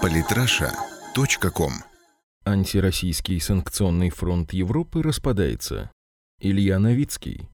Политраша.ком Антироссийский санкционный фронт Европы распадается. Илья Новицкий.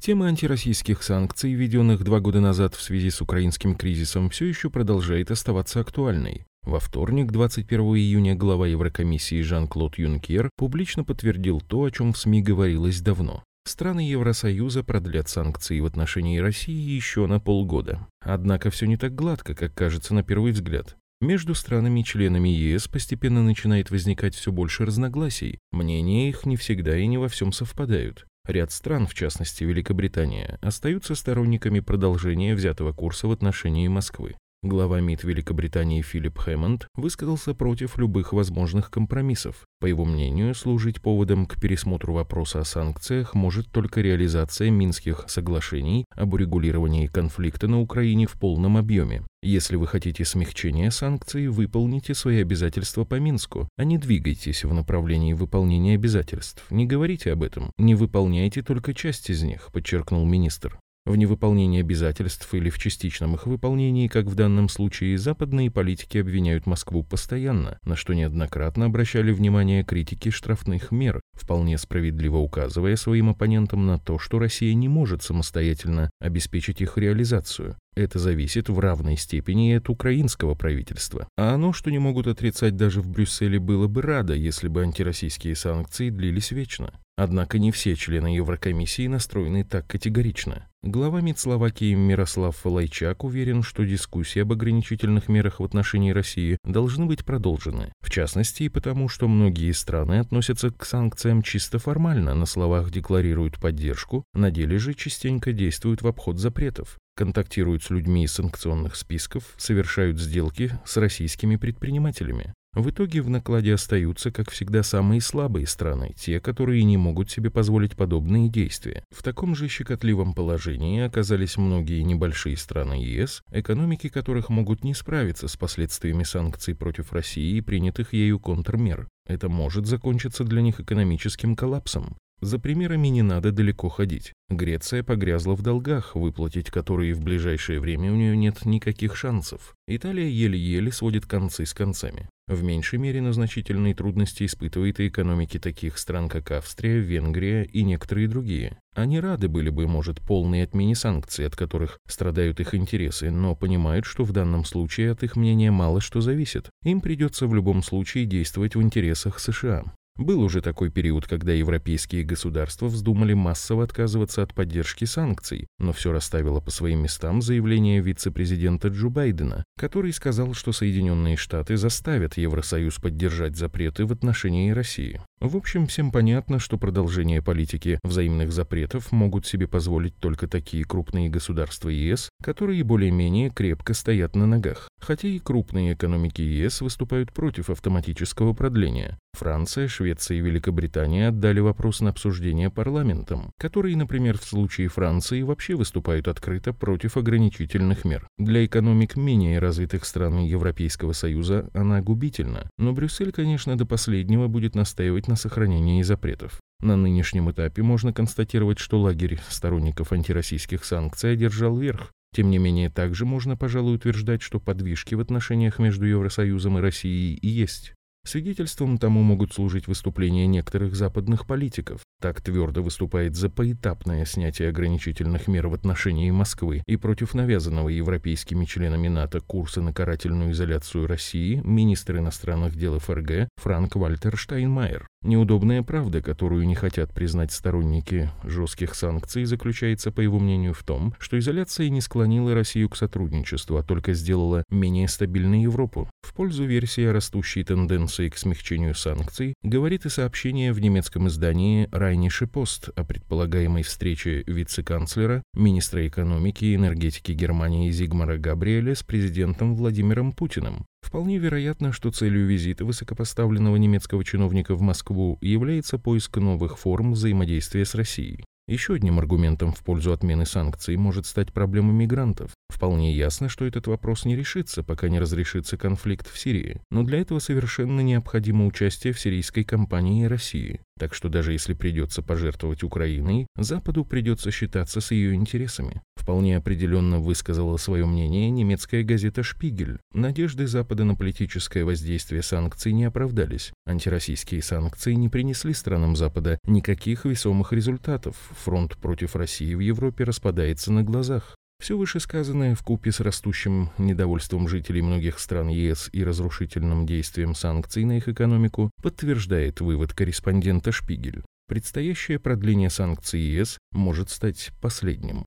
Тема антироссийских санкций, введенных два года назад в связи с украинским кризисом, все еще продолжает оставаться актуальной. Во вторник, 21 июня, глава Еврокомиссии Жан-Клод Юнкер публично подтвердил то, о чем в СМИ говорилось давно. Страны Евросоюза продлят санкции в отношении России еще на полгода. Однако все не так гладко, как кажется на первый взгляд. Между странами-членами ЕС постепенно начинает возникать все больше разногласий. Мнения их не всегда и не во всем совпадают. Ряд стран, в частности Великобритания, остаются сторонниками продолжения взятого курса в отношении Москвы. Глава МИД Великобритании Филипп Хэммонд высказался против любых возможных компромиссов. По его мнению, служить поводом к пересмотру вопроса о санкциях может только реализация Минских соглашений об урегулировании конфликта на Украине в полном объеме. Если вы хотите смягчения санкций, выполните свои обязательства по Минску, а не двигайтесь в направлении выполнения обязательств. Не говорите об этом, не выполняйте только часть из них, подчеркнул министр. В невыполнении обязательств или в частичном их выполнении, как в данном случае, западные политики обвиняют Москву постоянно, на что неоднократно обращали внимание критики штрафных мер, вполне справедливо указывая своим оппонентам на то, что Россия не может самостоятельно обеспечить их реализацию. Это зависит в равной степени и от украинского правительства. А оно, что не могут отрицать даже в Брюсселе, было бы радо, если бы антироссийские санкции длились вечно. Однако не все члены Еврокомиссии настроены так категорично. Глава МИД Словакии Мирослав Лайчак уверен, что дискуссии об ограничительных мерах в отношении России должны быть продолжены. В частности и потому, что многие страны относятся к санкциям чисто формально, на словах декларируют поддержку, на деле же частенько действуют в обход запретов контактируют с людьми из санкционных списков, совершают сделки с российскими предпринимателями. В итоге в накладе остаются, как всегда, самые слабые страны, те, которые не могут себе позволить подобные действия. В таком же щекотливом положении оказались многие небольшие страны ЕС, экономики которых могут не справиться с последствиями санкций против России и принятых ею контрмер. Это может закончиться для них экономическим коллапсом. За примерами не надо далеко ходить. Греция погрязла в долгах, выплатить которые в ближайшее время у нее нет никаких шансов. Италия еле-еле сводит концы с концами. В меньшей мере на значительные трудности испытывает и экономики таких стран, как Австрия, Венгрия и некоторые другие. Они рады были бы, может, полной отмене санкций, от которых страдают их интересы, но понимают, что в данном случае от их мнения мало что зависит. Им придется в любом случае действовать в интересах США. Был уже такой период, когда европейские государства вздумали массово отказываться от поддержки санкций, но все расставило по своим местам заявление вице-президента Джо Байдена, который сказал, что Соединенные Штаты заставят Евросоюз поддержать запреты в отношении России. В общем, всем понятно, что продолжение политики взаимных запретов могут себе позволить только такие крупные государства ЕС, которые более-менее крепко стоят на ногах. Хотя и крупные экономики ЕС выступают против автоматического продления. Франция, Швеция и Великобритания отдали вопрос на обсуждение парламентом, который, например, в случае Франции вообще выступают открыто против ограничительных мер. Для экономик менее развитых стран Европейского Союза она губительна, но Брюссель, конечно, до последнего будет настаивать на сохранении запретов. На нынешнем этапе можно констатировать, что лагерь сторонников антироссийских санкций одержал верх. Тем не менее, также можно, пожалуй, утверждать, что подвижки в отношениях между Евросоюзом и Россией и есть. Свидетельством тому могут служить выступления некоторых западных политиков. Так твердо выступает за поэтапное снятие ограничительных мер в отношении Москвы и против навязанного европейскими членами НАТО курса на карательную изоляцию России министр иностранных дел ФРГ Франк Вальтер Штайнмайер. Неудобная правда, которую не хотят признать сторонники жестких санкций, заключается, по его мнению, в том, что изоляция не склонила Россию к сотрудничеству, а только сделала менее стабильной Европу. В пользу версии о растущей тенденции к смягчению санкций говорит и сообщение в немецком издании «Райнише пост» о предполагаемой встрече вице-канцлера, министра экономики и энергетики Германии Зигмара Габриэля с президентом Владимиром Путиным. Вполне вероятно, что целью визита высокопоставленного немецкого чиновника в Москву является поиск новых форм взаимодействия с Россией. Еще одним аргументом в пользу отмены санкций может стать проблема мигрантов. Вполне ясно, что этот вопрос не решится, пока не разрешится конфликт в Сирии. Но для этого совершенно необходимо участие в сирийской кампании России. Так что даже если придется пожертвовать Украиной, Западу придется считаться с ее интересами. Вполне определенно высказала свое мнение немецкая газета «Шпигель». Надежды Запада на политическое воздействие санкций не оправдались. Антироссийские санкции не принесли странам Запада никаких весомых результатов. Фронт против России в Европе распадается на глазах. Все вышесказанное в купе с растущим недовольством жителей многих стран ЕС и разрушительным действием санкций на их экономику подтверждает вывод корреспондента Шпигель. Предстоящее продление санкций ЕС может стать последним.